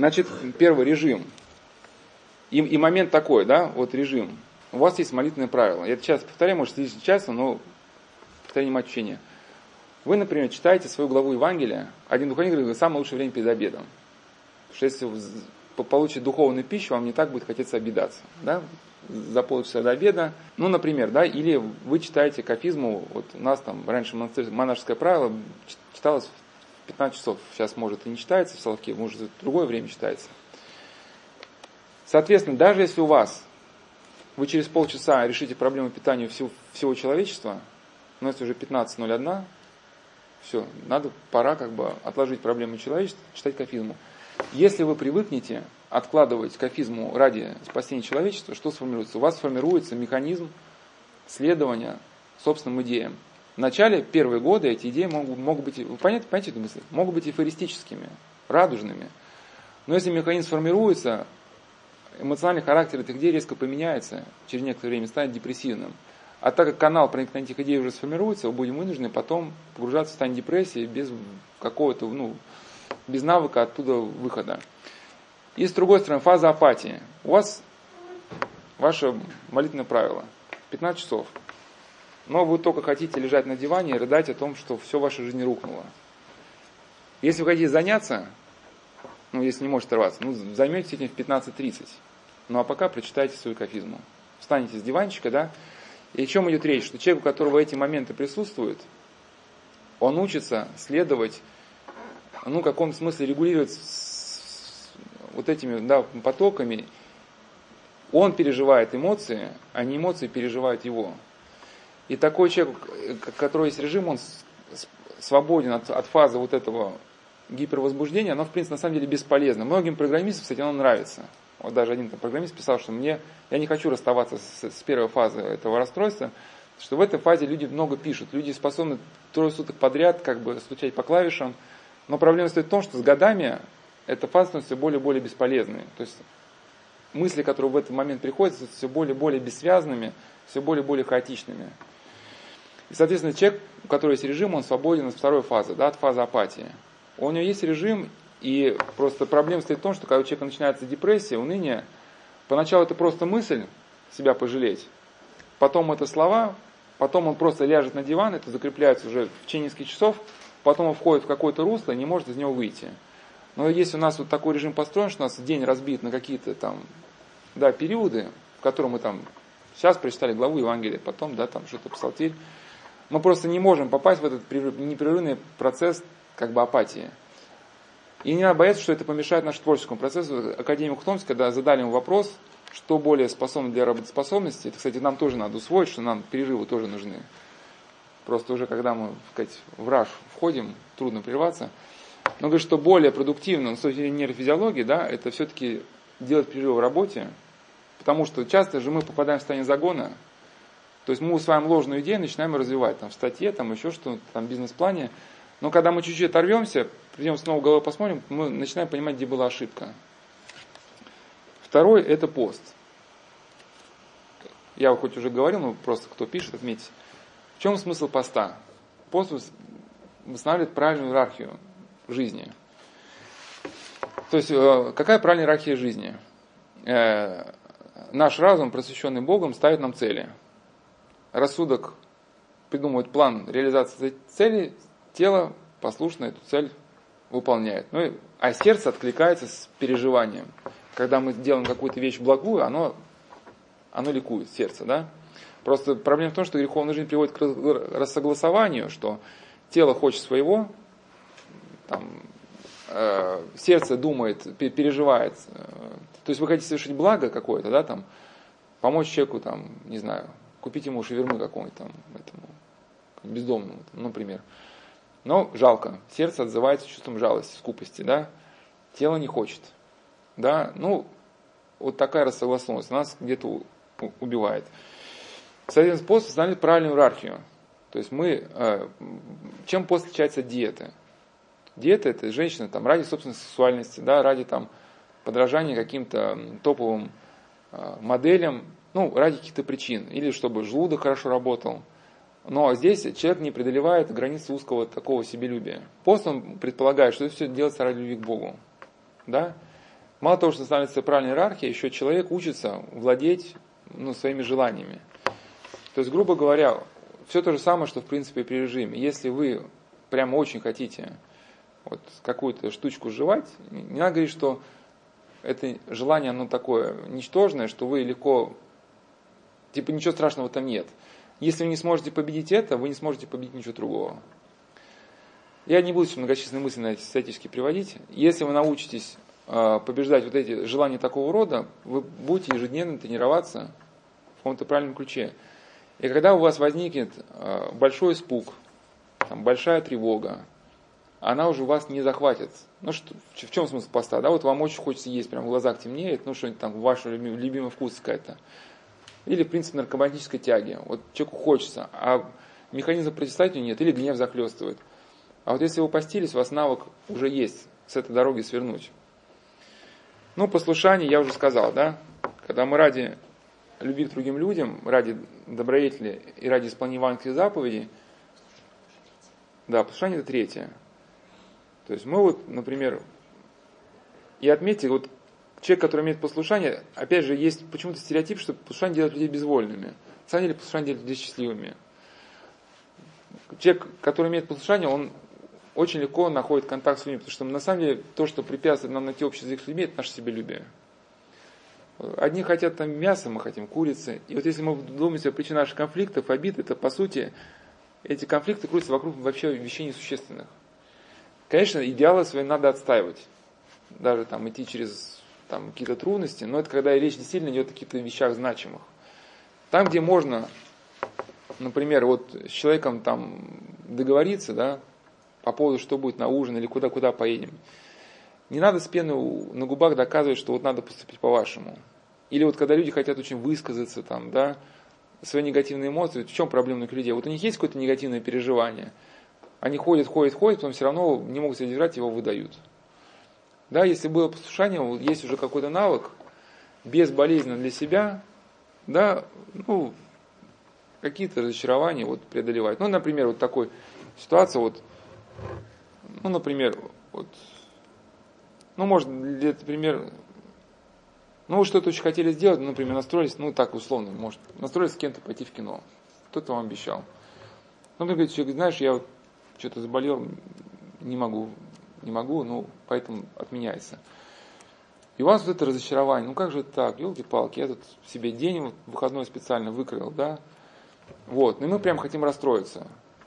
Значит, первый режим. И, и момент такой, да, вот режим. У вас есть молитвенное правило. Я это сейчас повторяю, может, слишком часто, но не учения. Вы, например, читаете свою главу Евангелия, один духовник говорит, самое лучшее время перед обедом. Потому что если вы получите духовную пищу, вам не так будет хотеться обидаться. Да? За полчаса до обеда. Ну, например, да, или вы читаете кафизму, вот у нас там раньше монашеское правило читалось в 15 часов, сейчас может и не читается в Соловке, может в другое время читается. Соответственно, даже если у вас, вы через полчаса решите проблему питания всего, всего человечества, но если уже 15.01, все, надо, пора как бы отложить проблему человечества, читать кафизму. Если вы привыкнете откладывать кафизму ради спасения человечества, что сформируется? У вас сформируется механизм следования собственным идеям. В начале, первые годы эти идеи могут, могут быть, вы понимаете, эту мысль? Могут быть эфористическими, радужными. Но если механизм сформируется, эмоциональный характер этих идей резко поменяется, через некоторое время станет депрессивным. А так как канал проникновения этих идей уже сформируется, мы будем вынуждены потом погружаться в состояние депрессии без какого-то, ну, без навыка оттуда выхода. И с другой стороны, фаза апатии. У вас ваше молитвенное правило. 15 часов. Но вы только хотите лежать на диване и рыдать о том, что все в вашей жизни рухнуло. Если вы хотите заняться, ну, если не можете рваться, ну, займетесь этим в 15.30. Ну, а пока прочитайте свою кафизму. Встанете с диванчика, да, и о чем идет речь? Что человек, у которого эти моменты присутствуют, он учится следовать, ну, в каком смысле регулировать вот этими да, потоками. Он переживает эмоции, а не эмоции переживают его. И такой человек, у которого есть режим, он свободен от, от фазы вот этого гипервозбуждения, оно, в принципе, на самом деле бесполезно. Многим программистам, кстати, оно нравится. Вот даже один там, программист писал, что мне, я не хочу расставаться с, с первой фазы этого расстройства, что в этой фазе люди много пишут. Люди способны трое суток подряд как бы стучать по клавишам. Но проблема стоит в том, что с годами эта фаза становится все более и более бесполезной. То есть мысли, которые в этот момент приходят, все более и более бессвязными, все более и более хаотичными. И, соответственно, человек, у которого есть режим, он свободен от второй фазы, да, от фазы апатии. У него есть режим, и просто проблема стоит в том, что когда у человека начинается депрессия, уныние, поначалу это просто мысль себя пожалеть, потом это слова, потом он просто ляжет на диван, это закрепляется уже в течение нескольких часов, потом он входит в какое-то русло и не может из него выйти. Но если у нас вот такой режим построен, что у нас день разбит на какие-то там да, периоды, в котором мы там сейчас прочитали главу Евангелия, потом да, там что-то псалтирь, мы просто не можем попасть в этот непрерывный процесс как бы апатии. И не надо бояться, что это помешает нашему творческому процессу. Академик Томск, когда задали ему вопрос, что более способно для работоспособности, это, кстати, нам тоже надо усвоить, что нам перерывы тоже нужны. Просто уже когда мы, так сказать, в раш входим, трудно прерваться. Но говорит, что более продуктивно, с точки зрения нейрофизиологии, да, это все-таки делать перерывы в работе, потому что часто же мы попадаем в состояние загона, то есть мы усваиваем ложную идею, начинаем ее развивать, там, в статье, там, еще что-то, там, бизнес-плане, но когда мы чуть-чуть оторвемся, придем снова головой посмотрим, мы начинаем понимать, где была ошибка. Второй – это пост. Я хоть уже говорил, но просто кто пишет, отметьте. В чем смысл поста? Пост восстанавливает правильную иерархию жизни. То есть, э, какая правильная иерархия жизни? Э, наш разум, просвещенный Богом, ставит нам цели. Рассудок придумывает план реализации этой цели, тело послушно эту цель выполняет. Ну, а сердце откликается с переживанием. Когда мы делаем какую-то вещь благую, оно, оно ликует, сердце, да? Просто проблема в том, что греховная жизнь приводит к рассогласованию, что тело хочет своего, там, э, сердце думает, переживает. Э, то есть вы хотите совершить благо какое-то, да, там, помочь человеку, там, не знаю, купить ему шавермы какому-нибудь там, этому бездомному, например. Но жалко. Сердце отзывается чувством жалости, скупости, да. Тело не хочет. Да, ну, вот такая рассогласованность нас где-то убивает. Соответственно, пост устанавливает правильную иерархию. То есть мы, э, чем пост отличается от диеты? Диета это женщина там ради собственной сексуальности, да, ради там подражания каким-то топовым э, моделям, ну, ради каких-то причин. Или чтобы желудок хорошо работал, но здесь человек не преодолевает границы узкого такого себелюбия. Пост он предполагает, что это все делается ради любви к Богу. Да? Мало того, что становится правильной иерархией, еще человек учится владеть ну, своими желаниями. То есть, грубо говоря, все то же самое, что в принципе при режиме. Если вы прямо очень хотите вот какую-то штучку жевать, не надо говорить, что это желание, оно такое ничтожное, что вы легко, типа ничего страшного там нет. Если вы не сможете победить это, вы не сможете победить ничего другого. Я не буду сейчас многочисленные мысли на эти статически приводить. Если вы научитесь э, побеждать вот эти желания такого рода, вы будете ежедневно тренироваться в каком-то правильном ключе. И когда у вас возникнет э, большой испуг, там, большая тревога, она уже вас не захватит. Ну, что, в чем смысл поста? Да, вот вам очень хочется есть, прям в глазах темнеет, ну, что-нибудь там, ваш любимый, любимый вкус какая-то. Или принцип наркоманической тяги. Вот человеку хочется, а механизма противостояния нет, или гнев захлестывает. А вот если вы постились, у вас навык уже есть с этой дороги свернуть. Ну, послушание я уже сказал, да? Когда мы ради любви к другим людям, ради добродетели и ради исполнения евангельских заповедей, да, послушание это третье. То есть мы вот, например, и отметьте, вот человек, который имеет послушание, опять же, есть почему-то стереотип, что послушание делает людей безвольными. На самом деле послушание делает людей счастливыми. Человек, который имеет послушание, он очень легко находит контакт с людьми, потому что на самом деле то, что препятствует нам найти общий язык с людьми, это наше себелюбие. Одни хотят там мяса, мы хотим курицы. И вот если мы думаем о причине наших конфликтов, обид, это по сути, эти конфликты крутятся вокруг вообще вещей несущественных. Конечно, идеалы свои надо отстаивать. Даже там идти через там, какие-то трудности, но это когда речь действительно идет о каких-то вещах значимых. Там, где можно, например, вот с человеком там договориться, да, по поводу, что будет на ужин или куда-куда поедем. Не надо с пеной на губах доказывать, что вот надо поступить по-вашему. Или вот когда люди хотят очень высказаться там, да, свои негативные эмоции, в чем проблема у людей? Вот у них есть какое-то негативное переживание – они ходят, ходят, ходят, потом все равно не могут себя его выдают. Да, если было послушание, есть уже какой-то навык, безболезненно для себя, да, ну, какие-то разочарования вот преодолевать. Ну, например, вот такой ситуация, вот, ну, например, вот, ну, может, для пример, ну, вы что-то очень хотели сделать, например, настроились, ну, так условно, может, настроились с кем-то пойти в кино. Кто-то вам обещал. Ну, говорит, человек, знаешь, я вот что-то заболел, не могу, не могу, ну, поэтому отменяется. И у вас вот это разочарование, ну как же так, елки-палки, я тут себе день выходной специально выкрыл, да, вот, ну мы прям хотим расстроиться.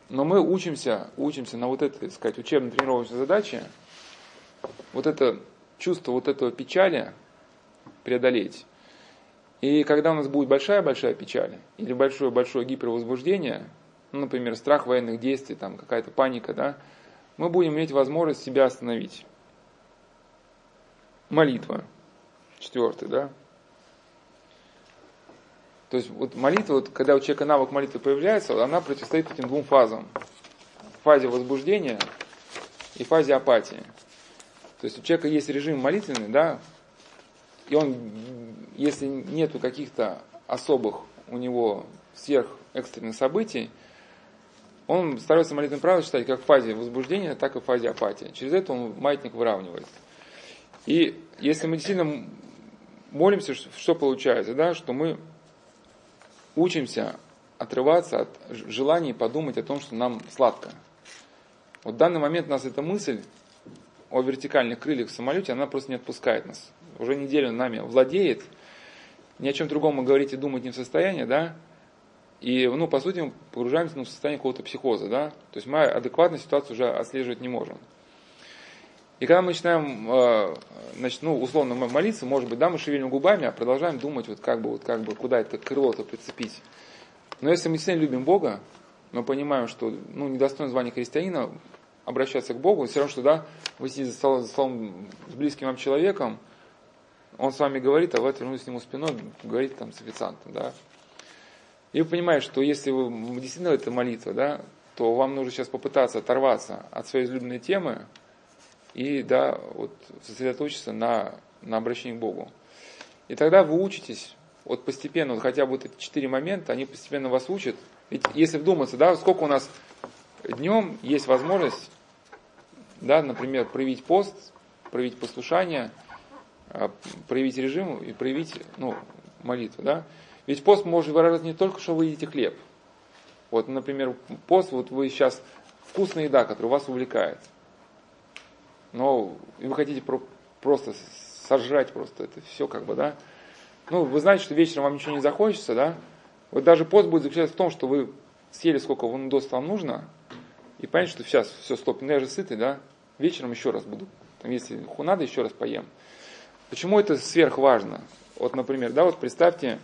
Но мы учимся, учимся на вот этой, так сказать, учебно-тренировочной задаче, вот это чувство вот этого печали преодолеть. И когда у нас будет большая-большая печаль или большое-большое гипервозбуждение – ну, например, страх военных действий, там какая-то паника, да, мы будем иметь возможность себя остановить. Молитва. Четвертый, да. То есть вот молитва, вот, когда у человека навык молитвы появляется, она противостоит этим двум фазам. Фазе возбуждения и фазе апатии. То есть у человека есть режим молитвенный, да, и он, если нету каких-то особых у него сверх экстренных событий, он старается молитвенное правило читать как в фазе возбуждения, так и в фазе апатии. Через это он маятник выравнивает. И если мы действительно молимся, что получается, да, что мы учимся отрываться от желаний подумать о том, что нам сладко. Вот в данный момент у нас эта мысль о вертикальных крыльях в самолете, она просто не отпускает нас. Уже неделю нами владеет, ни о чем другом мы говорить и думать не в состоянии, да, и, ну, по сути, мы погружаемся ну, в состояние какого-то психоза, да? То есть мы адекватно ситуацию уже отслеживать не можем. И когда мы начинаем, э, значит, ну, условно молиться, может быть, да, мы шевелим губами, а продолжаем думать, вот как бы, вот как бы, куда это крыло-то прицепить. Но если мы действительно любим Бога, мы понимаем, что, ну, недостойно звания христианина обращаться к Богу, все равно, что, да, вы сидите за столом, за столом с близким вам человеком, он с вами говорит, а вы отвернулись к нему спиной, говорит там с официантом, да, и вы понимаете, что если вы действительно это молитва, да, то вам нужно сейчас попытаться оторваться от своей излюбленной темы и да, вот, сосредоточиться на, на обращении к Богу. И тогда вы учитесь, вот постепенно, вот хотя бы вот эти четыре момента, они постепенно вас учат. Ведь если вдуматься, да, сколько у нас днем есть возможность, да, например, проявить пост, проявить послушание, а, проявить режим и проявить ну, молитву. Да? Ведь пост может выражать не только, что вы едите хлеб. Вот, например, пост, вот вы сейчас вкусная еда, которая вас увлекает. Но вы хотите про, просто сожрать просто это все как бы, да. Ну, вы знаете, что вечером вам ничего не захочется, да. Вот даже пост будет заключаться в том, что вы съели сколько вон дост вам нужно, и понять, что сейчас все, стоп, я же сытый, да, вечером еще раз буду, там, если надо, еще раз поем. Почему это сверхважно? Вот, например, да, вот представьте,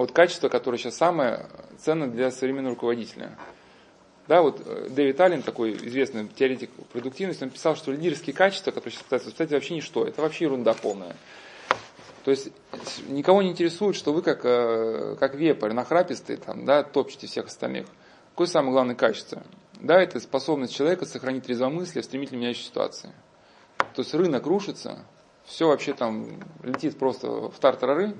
вот качество, которое сейчас самое ценное для современного руководителя. Да, вот э, Дэвид Аллен, такой известный теоретик продуктивности, он писал, что лидерские качества, которые сейчас пытаются воспитать, вообще ничто. Это вообще ерунда полная. То есть никого не интересует, что вы как, э, как вепрь, нахрапистый, там, да, топчете всех остальных. Какое самое главное качество? Да, это способность человека сохранить трезвомыслие в стремительно меняющей ситуации. То есть рынок рушится, все вообще там летит просто в тартарары,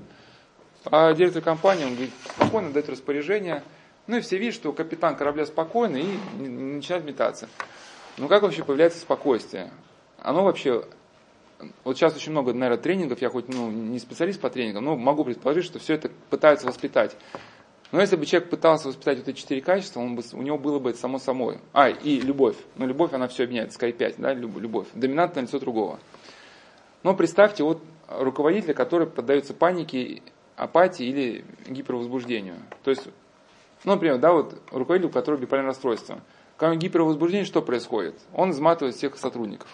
а директор компании, он говорит, спокойно дает распоряжение, ну и все видят, что капитан корабля спокойный и начинает метаться. Ну как вообще появляется спокойствие? Оно вообще вот сейчас очень много, наверное, тренингов, я хоть ну, не специалист по тренингам, но могу предположить, что все это пытаются воспитать. Но если бы человек пытался воспитать вот эти четыре качества, он бы, у него было бы это само собой. А, и любовь. Но ну, любовь, она все объединяет, скорее пять, да, любовь. Доминантное лицо другого. Но представьте вот руководителя, который поддается панике, апатии или гипервозбуждению. То есть, ну, например, да, вот руководитель, у которого биполярное расстройство. Когда гипервозбуждение, что происходит? Он изматывает всех сотрудников.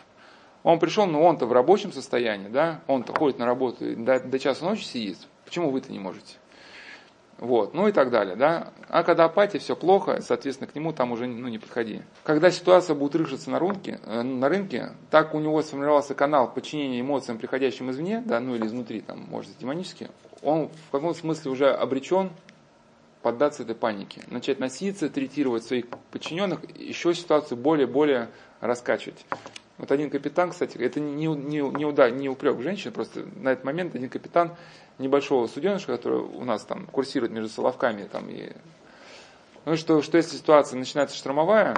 Он пришел, но он-то в рабочем состоянии, да, он-то ходит на работу до, до часа ночи сидит. Почему вы-то не можете? Вот, ну и так далее, да. А когда апатия, все плохо, соответственно, к нему там уже ну, не подходи. Когда ситуация будет рышиться на рынке, э, на рынке, так у него сформировался канал подчинения эмоциям, приходящим извне, да, ну или изнутри, там, может, демонически, он в каком смысле уже обречен поддаться этой панике, начать носиться, третировать своих подчиненных, еще ситуацию более-более раскачивать. Вот один капитан, кстати, это не, не, не, уда, не упрек женщин, просто на этот момент один капитан небольшого суденышка, который у нас там курсирует между Соловками, там, и, ну что, что если ситуация начинается штормовая,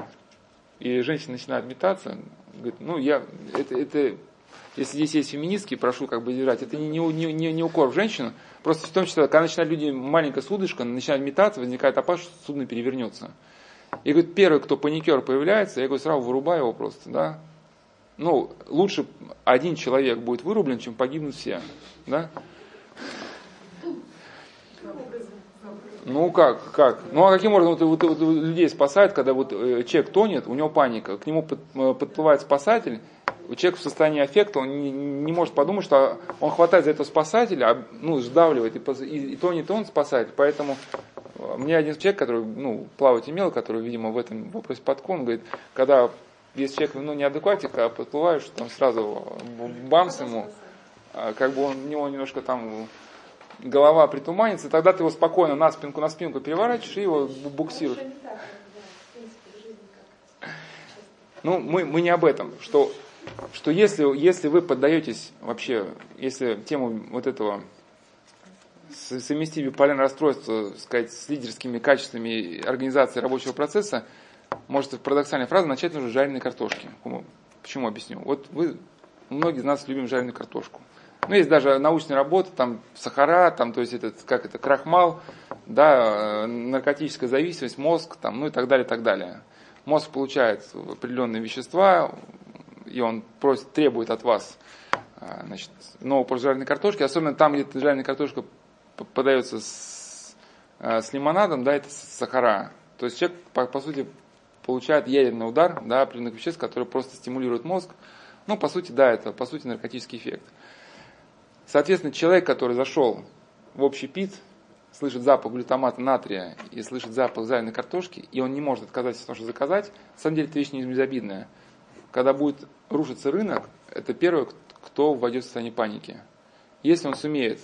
и женщина начинает метаться, говорит, ну я, это, это если здесь есть феминистки, прошу как бы держать, это не, не, не, не укор в женщину, просто в том числе, когда начинают люди, маленькая судышка, начинают метаться, возникает опасность, что судно перевернется. И говорит, первый, кто паникер появляется, я говорю, сразу вырубаю его просто, да, ну, лучше один человек будет вырублен, чем погибнут все. Да? Ну как, как? Ну а каким образом вот, вот, вот, людей спасают, когда вот э, человек тонет, у него паника, к нему под, э, подплывает спасатель, человек в состоянии аффекта, он не, не может подумать, что он хватает за этого спасателя, а, ну, сдавливает, и, и, и тонет он спасатель. Поэтому э, мне один человек, который ну, плавать умел, который, видимо, в этом вопросе подкон, говорит, когда если человек ну, неадекватик, а подплываешь, там сразу бамс ему, а, как бы он, у него немножко там голова притуманится, тогда ты его спокойно на спинку на спинку переворачиваешь и его буксируешь. Ну, мы, мы не об этом, что, что если, если вы поддаетесь вообще, если тему вот этого совместить биполярное расстройство, сказать, с лидерскими качествами организации рабочего процесса, может парадоксальная фраза, начать нужно с жареной картошки. Почему объясню? Вот вы, многие из нас любим жареную картошку. Ну, есть даже научные работы, там сахара, там, то есть этот, как это, крахмал, да, э, наркотическая зависимость, мозг, там, ну и так далее, так далее. Мозг получает определенные вещества, и он просит, требует от вас э, значит, нового жареной картошки, особенно там, где жареная картошка подается с, э, с лимонадом, да, это сахара. То есть человек, по, по сути, получает ядерный удар да, определенных веществ, которые просто стимулируют мозг. Ну, по сути, да, это по сути наркотический эффект. Соответственно, человек, который зашел в общий пит, слышит запах глютамата натрия и слышит запах жареной картошки, и он не может отказаться от того, что заказать, на самом деле это вещь не безобидная. Когда будет рушиться рынок, это первый, кто войдет в состояние паники. Если он сумеет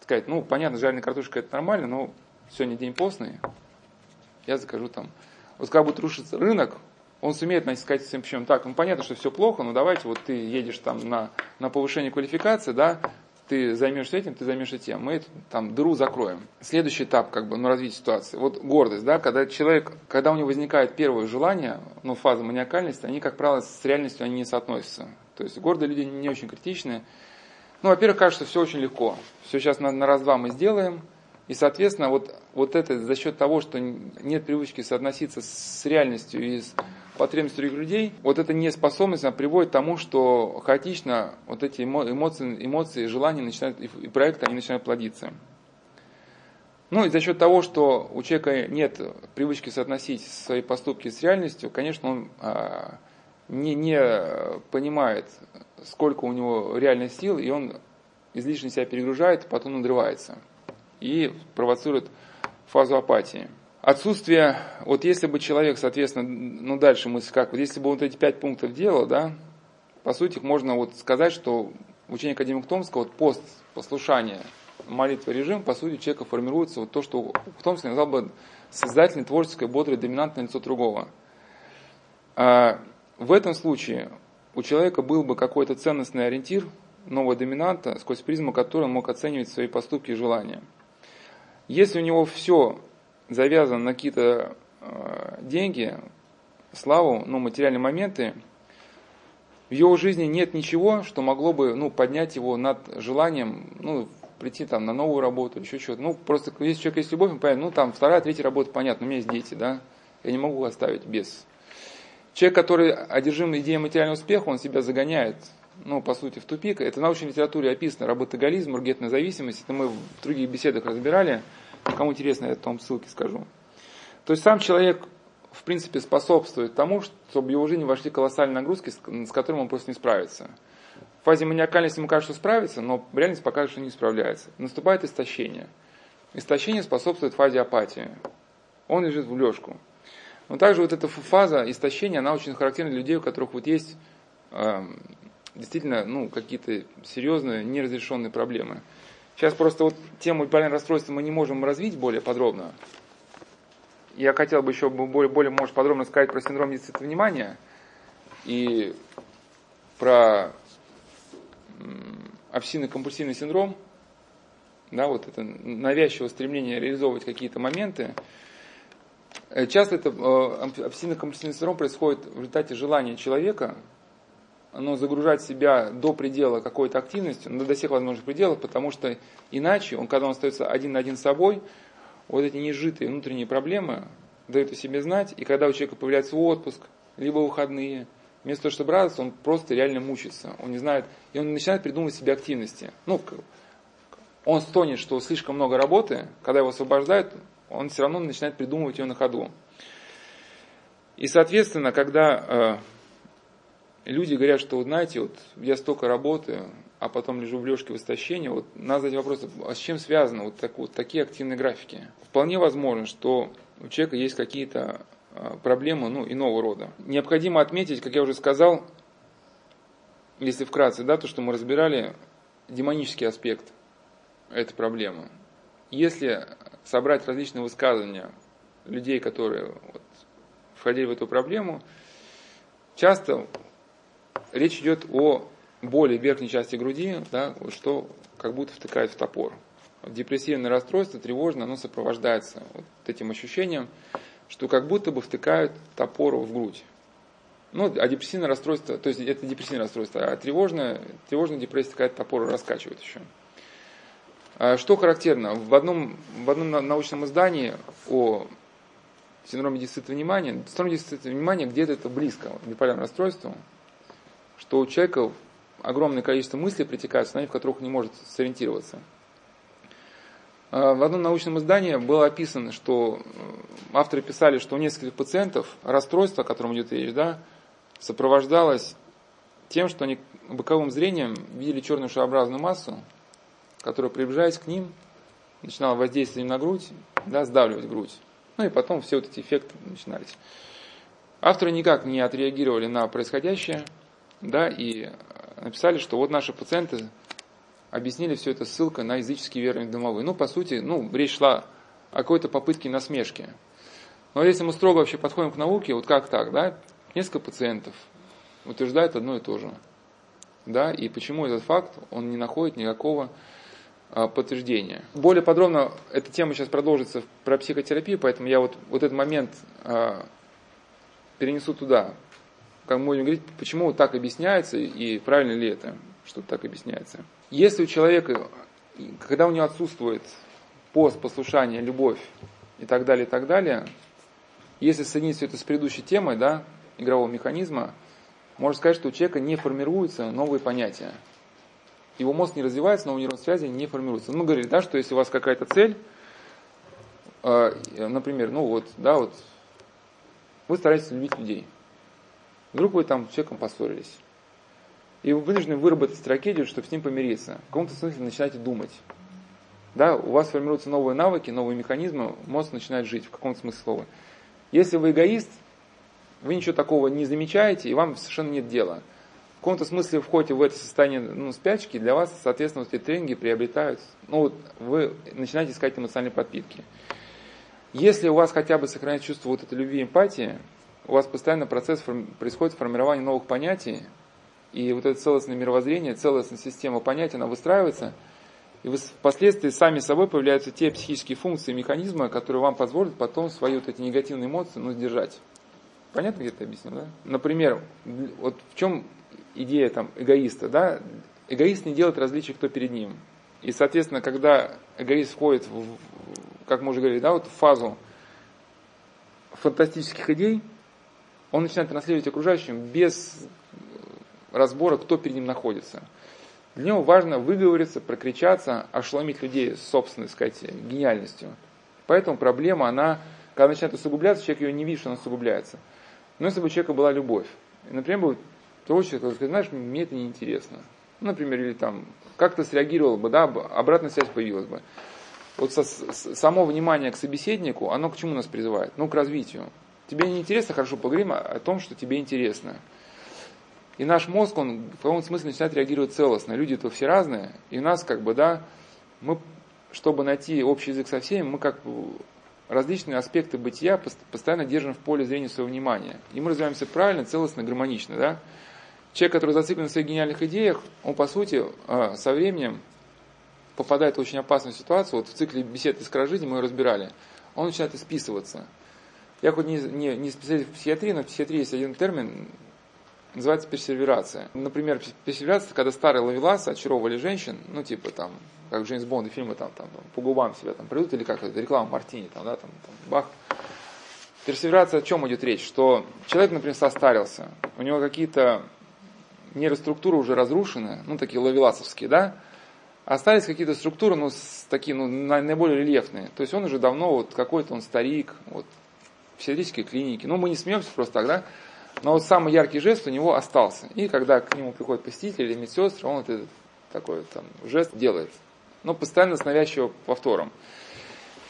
сказать, ну, понятно, жареная картошка это нормально, но сегодня день постный, я закажу там вот когда будет рушиться рынок, он сумеет сказать всем причем так, ну понятно, что все плохо, но давайте вот ты едешь там на, на повышение квалификации, да, ты займешься этим, ты займешься тем, мы эту, там дыру закроем. Следующий этап, как бы, ну, развития ситуации. Вот гордость, да, когда человек, когда у него возникает первое желание, ну, фаза маниакальности, они, как правило, с реальностью они не соотносятся. То есть гордые люди не очень критичны, Ну, во-первых, кажется, все очень легко. Все сейчас на, на раз-два мы сделаем. И, соответственно, вот, вот это за счет того, что нет привычки соотноситься с реальностью и с потребностью других людей, вот эта неспособность она приводит к тому, что хаотично вот эти эмоции, эмоции желания начинают, и проекты, они начинают плодиться. Ну и за счет того, что у человека нет привычки соотносить свои поступки с реальностью, конечно, он а, не, не понимает, сколько у него реальной сил, и он излишне себя перегружает, потом надрывается и провоцирует фазу апатии. Отсутствие, вот если бы человек, соответственно, ну дальше мы как, вот если бы вот эти пять пунктов делал, да, по сути, можно вот сказать, что учение академика Томского, вот пост послушания, молитва, режим, по сути, человека формируется вот то, что Томский назвал бы создательное, творческое, бодрое, доминантное лицо другого. А в этом случае у человека был бы какой-то ценностный ориентир, нового доминанта, сквозь призму которого он мог оценивать свои поступки и желания. Если у него все завязано на какие-то э, деньги, славу, ну, материальные моменты, в его жизни нет ничего, что могло бы ну, поднять его над желанием ну, прийти там, на новую работу, еще что-то. Ну, просто если человек есть любовь, он понятно, ну, там, вторая, третья работа, понятно, у меня есть дети, да, я не могу оставить без. Человек, который одержим идеей материального успеха, он себя загоняет, ну, по сути, в тупик. Это в научной литературе описано, работоголизм, ургентная зависимость, это мы в других беседах разбирали. Кому интересно, я там ссылки скажу. То есть сам человек, в принципе, способствует тому, чтобы в его жизни вошли колоссальные нагрузки, с которыми он просто не справится. В фазе маниакальности ему кажется, что справится, но реальность покажет, что не справляется. Наступает истощение. Истощение способствует фазе апатии. Он лежит в лёжку. Но также вот эта фаза истощения, она очень характерна для людей, у которых вот есть э, действительно ну, какие-то серьезные неразрешенные проблемы. Сейчас просто вот тему биполярного расстройства мы не можем развить более подробно. Я хотел бы еще более, более может, подробно сказать про синдром дефицита внимания и про обсессивно-компульсивный синдром, да, вот это навязчивое стремление реализовывать какие-то моменты. Э, часто это э, обсессивно-компульсивный синдром происходит в результате желания человека но загружать себя до предела какой-то активностью, ну, до всех возможных пределов, потому что иначе, он, когда он остается один на один с собой, вот эти нежитые внутренние проблемы дают о себе знать, и когда у человека появляется отпуск, либо выходные, вместо того, чтобы радоваться, он просто реально мучится. Он не знает, и он начинает придумывать себе активности. Ну, он стонет, что слишком много работы, когда его освобождают, он все равно начинает придумывать ее на ходу. И, соответственно, когда э, люди говорят, что, вот, знаете, вот я столько работаю, а потом лежу в лёжке в истощении, вот надо задать вопрос, а с чем связаны вот, так, вот такие активные графики? Вполне возможно, что у человека есть какие-то а, проблемы ну, иного рода. Необходимо отметить, как я уже сказал, если вкратце, да, то, что мы разбирали, демонический аспект этой проблемы. Если собрать различные высказывания людей, которые вот, входили в эту проблему, часто речь идет о боли верхней части груди, да, что как будто втыкает в топор. Депрессивное расстройство, тревожное, оно сопровождается вот этим ощущением, что как будто бы втыкают топор в грудь. Ну, а депрессивное расстройство, то есть это депрессивное расстройство, а тревожное, тревожная депрессия такая топор раскачивает еще. А что характерно, в одном, в одном научном издании о синдроме дефицита внимания, синдром дефицита внимания где-то это близко к биполярному расстройству, что у человека огромное количество мыслей притекает, в которых он не может сориентироваться. А, в одном научном издании было описано, что э, авторы писали, что у нескольких пациентов расстройство, о котором идет речь, да, сопровождалось тем, что они боковым зрением видели черную шарообразную массу, которая, приближаясь к ним, начинала воздействовать на грудь, да, сдавливать грудь. Ну и потом все вот эти эффекты начинались. Авторы никак не отреагировали на происходящее – да, и написали, что вот наши пациенты объяснили все это ссылкой на языческие верования домовые. Ну, по сути, ну, речь шла о какой-то попытке насмешки. Но если мы строго вообще подходим к науке, вот как так, да, несколько пациентов утверждают одно и то же. Да, и почему этот факт, он не находит никакого а, подтверждения. Более подробно эта тема сейчас продолжится про психотерапию, поэтому я вот, вот этот момент а, перенесу туда как мы будем говорить, почему так объясняется и правильно ли это, что так объясняется. если у человека, когда у него отсутствует пост, послушание, любовь и так далее, и так далее, если соединить все это с предыдущей темой, да, игрового механизма, можно сказать, что у человека не формируются новые понятия. Его мозг не развивается, новые нейронные связи не формируются. Мы говорили, да, что если у вас какая-то цель, э, например, ну вот, да, вот, вы стараетесь любить людей. Вдруг вы там с человеком поссорились. И вы вынуждены выработать стратегию, чтобы с ним помириться. В каком-то смысле начинаете думать. Да, у вас формируются новые навыки, новые механизмы, мозг начинает жить в каком-то смысле слова. Если вы эгоист, вы ничего такого не замечаете, и вам совершенно нет дела. В каком-то смысле входите в это состояние ну, спячки, для вас, соответственно, эти тренинги приобретают, ну, вот вы начинаете искать эмоциональные подпитки. Если у вас хотя бы сохраняется чувство вот этой любви и эмпатии, у вас постоянно процесс происходит формирование новых понятий, и вот это целостное мировоззрение, целостная система понятий, она выстраивается, и впоследствии сами собой появляются те психические функции, механизмы, которые вам позволят потом свои вот эти негативные эмоции ну, сдержать. Понятно, где это объяснил, да? Например, вот в чем идея там эгоиста, да? Эгоист не делает различий, кто перед ним. И, соответственно, когда эгоист входит, в, как мы уже говорили, да, вот в фазу фантастических идей, он начинает транслировать окружающим без разбора, кто перед ним находится. Для него важно выговориться, прокричаться, ошеломить людей собственной, сказать, гениальностью. Поэтому проблема, она, когда начинает усугубляться, человек ее не видит, что она усугубляется. Но если бы у человека была любовь, например, того человека, который знаешь, мне это неинтересно. Ну, например, или там, как-то среагировал бы, да, обратная связь появилась бы. Вот со, само внимание к собеседнику, оно к чему нас призывает? Ну, к развитию. Тебе не интересно, хорошо, поговорим о том, что тебе интересно. И наш мозг, он в каком-то смысле начинает реагировать целостно. Люди-то все разные, и у нас как бы, да, мы, чтобы найти общий язык со всеми, мы как различные аспекты бытия постоянно держим в поле зрения своего внимания. И мы развиваемся правильно, целостно, гармонично. Да? Человек, который зациклен на своих гениальных идеях, он, по сути, а, со временем попадает в очень опасную ситуацию. Вот в цикле бесед искра жизни мы ее разбирали. Он начинает исписываться. Я хоть не, не, не специалист в психиатрии, но в психиатрии есть один термин, называется персерверация. Например, персерверация, когда старые лавеласы очаровывали женщин, ну, типа там, как Джеймс Бонд и фильмы там, там, по губам себя там придут, или как это, реклама Мартини, там, да, там, там, бах. Персерверация о чем идет речь? Что человек, например, состарился, у него какие-то нейроструктуры уже разрушены, ну, такие лавеласовские, да, остались какие-то структуры, ну, такие, ну, наиболее рельефные. То есть он уже давно, вот, какой-то он старик, вот, в психиатрической клинике. Ну, мы не смеемся просто так, да, но вот самый яркий жест у него остался. И когда к нему приходят посетители или медсестры, он этот такой там, жест делает. Но постоянно с навязчивым повтором.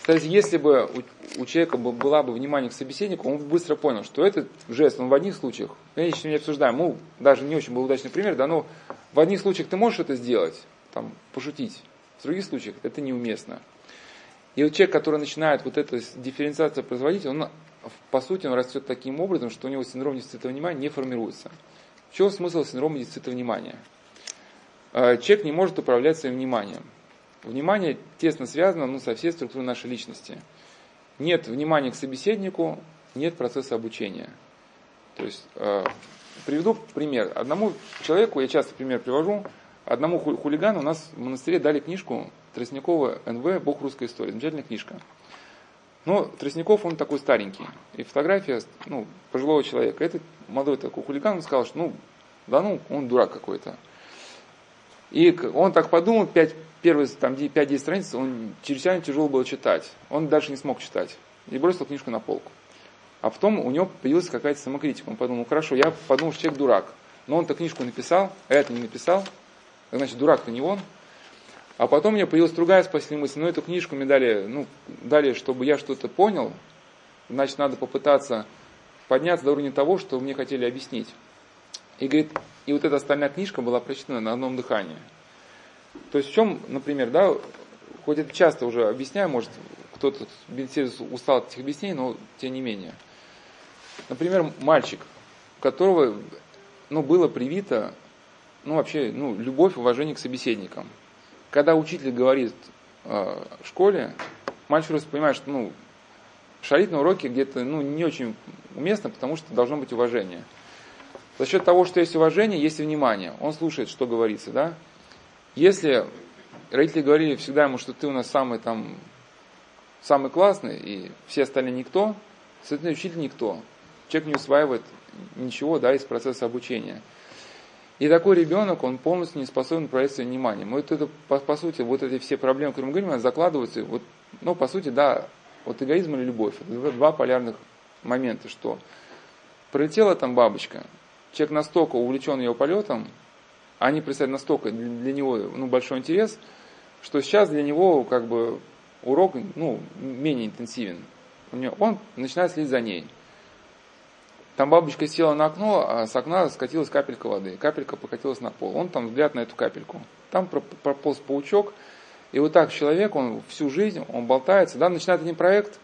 Кстати, если бы у, человека была бы внимание к собеседнику, он бы быстро понял, что этот жест, он в одних случаях, конечно, не обсуждаем, ну, даже не очень был удачный пример, да, но в одних случаях ты можешь это сделать, там, пошутить, в других случаях это неуместно. И вот человек, который начинает вот эту дифференциацию производить, он по сути, он растет таким образом, что у него синдром дефицита внимания не формируется. В чем смысл синдрома дефицита внимания? Э, человек не может управлять своим вниманием. Внимание тесно связано ну, со всей структурой нашей личности. Нет внимания к собеседнику, нет процесса обучения. То есть, э, приведу пример. Одному человеку, я часто пример привожу, одному хулигану у нас в монастыре дали книжку Тростникова НВ «Бог русской истории». Замечательная книжка. Но Тростников, он такой старенький. И фотография ну, пожилого человека. Этот молодой такой хулиган, он сказал, что ну, да ну, он дурак какой-то. И он так подумал, 5, первые там, 5-10 страниц, он чрезвычайно тяжело было читать. Он дальше не смог читать. И бросил книжку на полку. А потом у него появилась какая-то самокритика. Он подумал, ну хорошо, я подумал, что человек дурак. Но он-то книжку написал, а это не написал. Значит, дурак-то не он. А потом мне появилась другая спасительная мысль, ну эту книжку мне дали, ну, дали, чтобы я что-то понял, значит, надо попытаться подняться до уровня того, что мне хотели объяснить. И говорит, и вот эта остальная книжка была прочитана на одном дыхании. То есть в чем, например, да, хоть это часто уже объясняю, может, кто-то устал от этих объяснений, но тем не менее. Например, мальчик, у которого ну, было привито ну, вообще, ну, любовь, уважение к собеседникам – когда учитель говорит э, в школе, мальчик просто понимает, что ну, шалить на уроке где-то ну, не очень уместно, потому что должно быть уважение. За счет того, что есть уважение, есть и внимание. Он слушает, что говорится, да? Если родители говорили всегда ему, что ты у нас самый там, самый классный, и все остальные никто, соответственно, учитель никто. Человек не усваивает ничего, да, из процесса обучения. И такой ребенок, он полностью не способен управлять своим вниманием. Вот это, по, по сути, вот эти все проблемы, о которых мы говорим, закладываются, вот, ну, по сути, да, вот эгоизм или любовь. Это два полярных момента, что пролетела там бабочка, человек настолько увлечен ее полетом, а они представляют настолько для него ну, большой интерес, что сейчас для него как бы урок ну, менее интенсивен. Он начинает следить за ней. Там бабочка села на окно, а с окна скатилась капелька воды. Капелька покатилась на пол. Он там взгляд на эту капельку. Там прополз паучок. И вот так человек, он всю жизнь, он болтается, да, начинает один проект,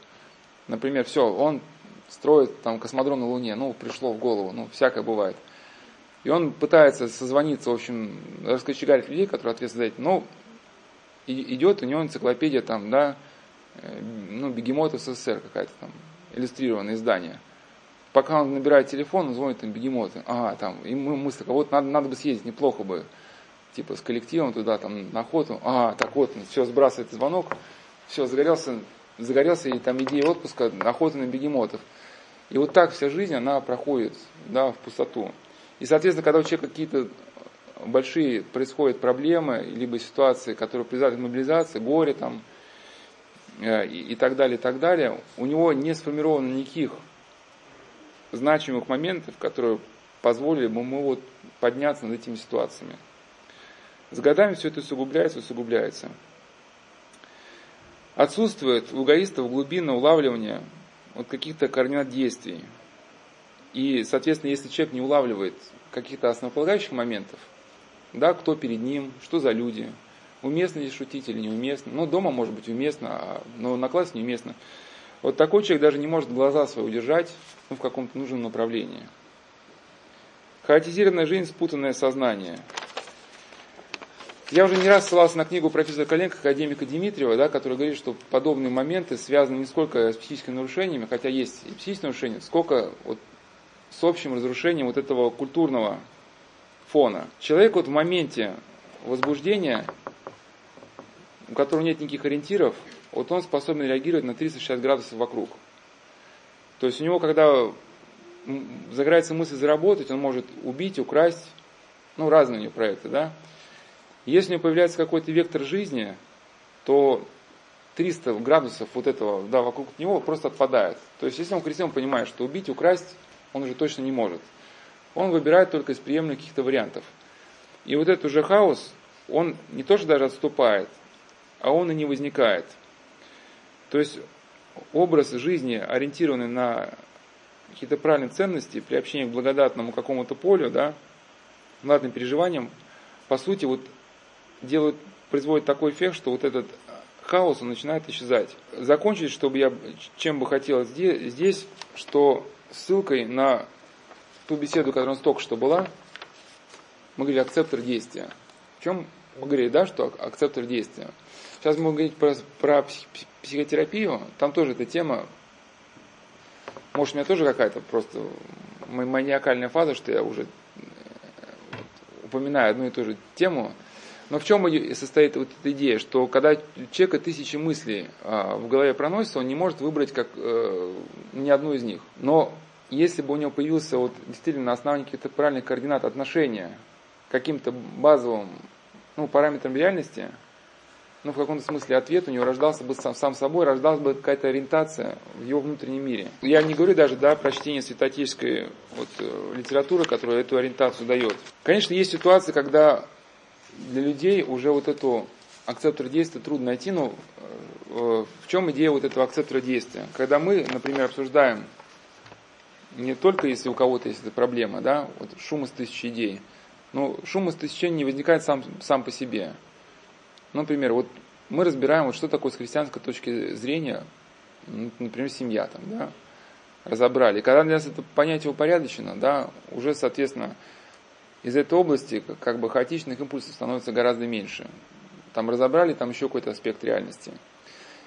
например, все, он строит там космодром на Луне, ну, пришло в голову, ну, всякое бывает. И он пытается созвониться, в общем, раскочегарить людей, которые ответственны за это. Но идет у него энциклопедия там, да, э, ну, бегемотов СССР какая-то там, иллюстрированное издание. Пока он набирает телефон, он звонит им бегемоты. Ага, там, и мы мысли, вот надо, надо бы съездить, неплохо бы, типа, с коллективом туда, там, на охоту. Ага, так вот, все, сбрасывает звонок, все, загорелся, загорелся, и там идея отпуска, охота на бегемотов. И вот так вся жизнь, она проходит, да, в пустоту. И, соответственно, когда у человека какие-то большие происходят проблемы, либо ситуации, которые призывают к мобилизации, горе там, э, и, и так далее, и так далее, у него не сформировано никаких значимых моментов, которые позволили бы ему вот подняться над этими ситуациями. С годами все это усугубляется, усугубляется. Отсутствует у эгоистов глубинное улавливание вот каких-то координат действий. И, соответственно, если человек не улавливает каких-то основополагающих моментов, да, кто перед ним, что за люди, уместно ли шутить или неуместно. Ну, дома может быть уместно, а, но на классе неуместно. Вот такой человек даже не может глаза свои удержать ну, в каком-то нужном направлении. Хаотизированная жизнь, спутанное сознание. Я уже не раз ссылался на книгу профессора Коленко, академика Дмитриева, да, который говорит, что подобные моменты связаны не сколько с психическими нарушениями, хотя есть и психические нарушения, сколько вот с общим разрушением вот этого культурного фона. Человек вот в моменте возбуждения, у которого нет никаких ориентиров, вот он способен реагировать на 360 градусов вокруг. То есть у него, когда загорается мысль заработать, он может убить, украсть, ну, разные у него проекты, да. Если у него появляется какой-то вектор жизни, то 300 градусов вот этого, да, вокруг него просто отпадает. То есть, если он крестьян понимает, что убить, украсть, он уже точно не может. Он выбирает только из приемлемых каких-то вариантов. И вот этот уже хаос, он не то, что даже отступает, а он и не возникает. То есть образ жизни, ориентированный на какие-то правильные ценности, при общении к благодатному какому-то полю, да, ладным переживаниям, по сути, вот делают, производит такой эффект, что вот этот хаос, он начинает исчезать. Закончить, чтобы я, чем бы хотел здесь, здесь что ссылкой на ту беседу, которая у нас только что была, мы говорили акцептор действия. В чем мы говорили, да, что акцептор действия. Сейчас мы будем говорить про, про психотерапию, там тоже эта тема, может, у меня тоже какая-то просто маниакальная фаза, что я уже э, упоминаю одну и ту же тему, но в чем состоит вот эта идея, что когда у человека тысячи мыслей а, в голове проносится, он не может выбрать как, э, ни одну из них. Но если бы у него появился вот, действительно на основании каких-то правильных координат отношения к каким-то базовым ну, параметрам реальности, ну, в каком-то смысле ответ у него рождался бы сам, сам собой, рождалась бы какая-то ориентация в его внутреннем мире. Я не говорю даже, да, про чтение святотеческой вот, э, литературы, которая эту ориентацию дает. Конечно, есть ситуации, когда для людей уже вот эту акцептор действия трудно найти, но э, в чем идея вот этого акцептора действия? Когда мы, например, обсуждаем не только если у кого-то есть эта проблема, да, вот шум из тысячи идей, но шум из тысячи не возникает сам, сам по себе. Например, вот мы разбираем, вот что такое с христианской точки зрения, например, семья там, да, разобрали. Когда для нас это понятие упорядочено, да, уже, соответственно, из этой области как бы хаотичных импульсов становится гораздо меньше. Там разобрали, там еще какой-то аспект реальности.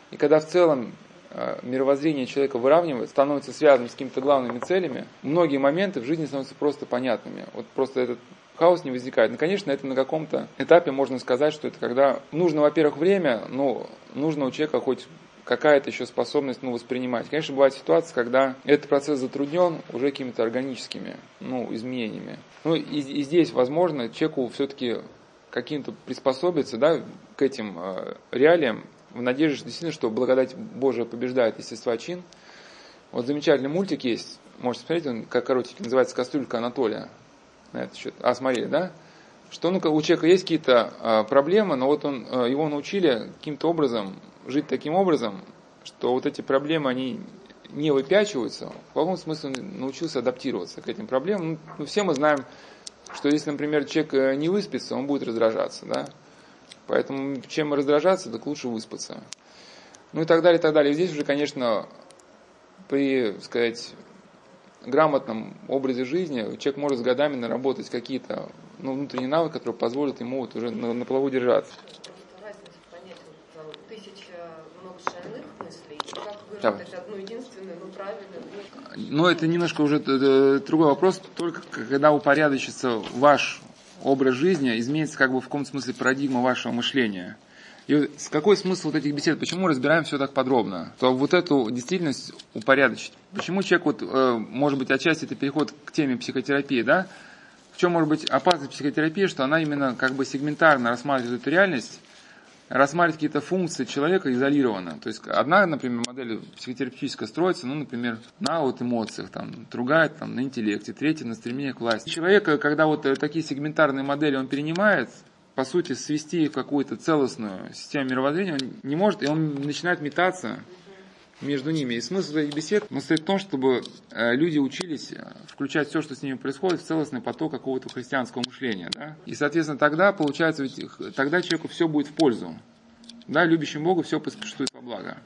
И когда в целом э, мировоззрение человека выравнивается, становится связанным с какими-то главными целями, многие моменты в жизни становятся просто понятными. Вот просто этот хаос не возникает. Ну, конечно, это на каком-то этапе можно сказать, что это когда нужно, во-первых, время, но нужно у человека хоть какая-то еще способность ну, воспринимать. Конечно, бывает ситуация, когда этот процесс затруднен уже какими-то органическими ну, изменениями. Ну и, и здесь, возможно, человеку все-таки каким-то приспособиться да, к этим э, реалиям, в надежде, что действительно, что благодать Божия побеждает естества чин. Вот замечательный мультик есть, можете смотреть, он как коротенький, называется «Кастрюлька Анатолия». На этот счет. А, смотрели, да? Что ну, у человека есть какие-то э, проблемы, но вот он, э, его научили каким-то образом жить таким образом, что вот эти проблемы, они не выпячиваются, в каком смысле он научился адаптироваться к этим проблемам. Ну, все мы знаем, что если, например, человек э, не выспится, он будет раздражаться, да. Поэтому чем раздражаться, так лучше выспаться. Ну и так далее, и так далее. здесь уже, конечно, при, сказать, грамотном образе жизни человек может с годами наработать какие-то ну, внутренние навыки, которые позволят ему вот уже на, на плаву держаться. Давай. одну единственную, ну правильно. Но это немножко уже другой вопрос, только когда упорядочится ваш образ жизни, изменится как бы в каком смысле парадигма вашего мышления. И какой смысл вот этих бесед? Почему разбираем все так подробно? То вот эту действительность упорядочить. Почему человек, вот, э, может быть, отчасти это переход к теме психотерапии, да? В чем может быть опасность психотерапии, что она именно как бы сегментарно рассматривает эту реальность, рассматривать какие-то функции человека изолированно. То есть одна, например, модель психотерапевтическая строится, ну, например, на вот эмоциях, там, другая там, на интеллекте, третья на стремлении к власти. Человека, когда вот э, такие сегментарные модели он перенимает, по сути, свести в какую-то целостную систему мировоззрения он не может, и он начинает метаться между ними. И смысл этих бесед состоит в том, чтобы э, люди учились э, включать все, что с ними происходит, в целостный поток какого-то христианского мышления. Да? И, соответственно, тогда, получается, ведь, тогда человеку все будет в пользу. Да, любящим Бога все поспешит во благо.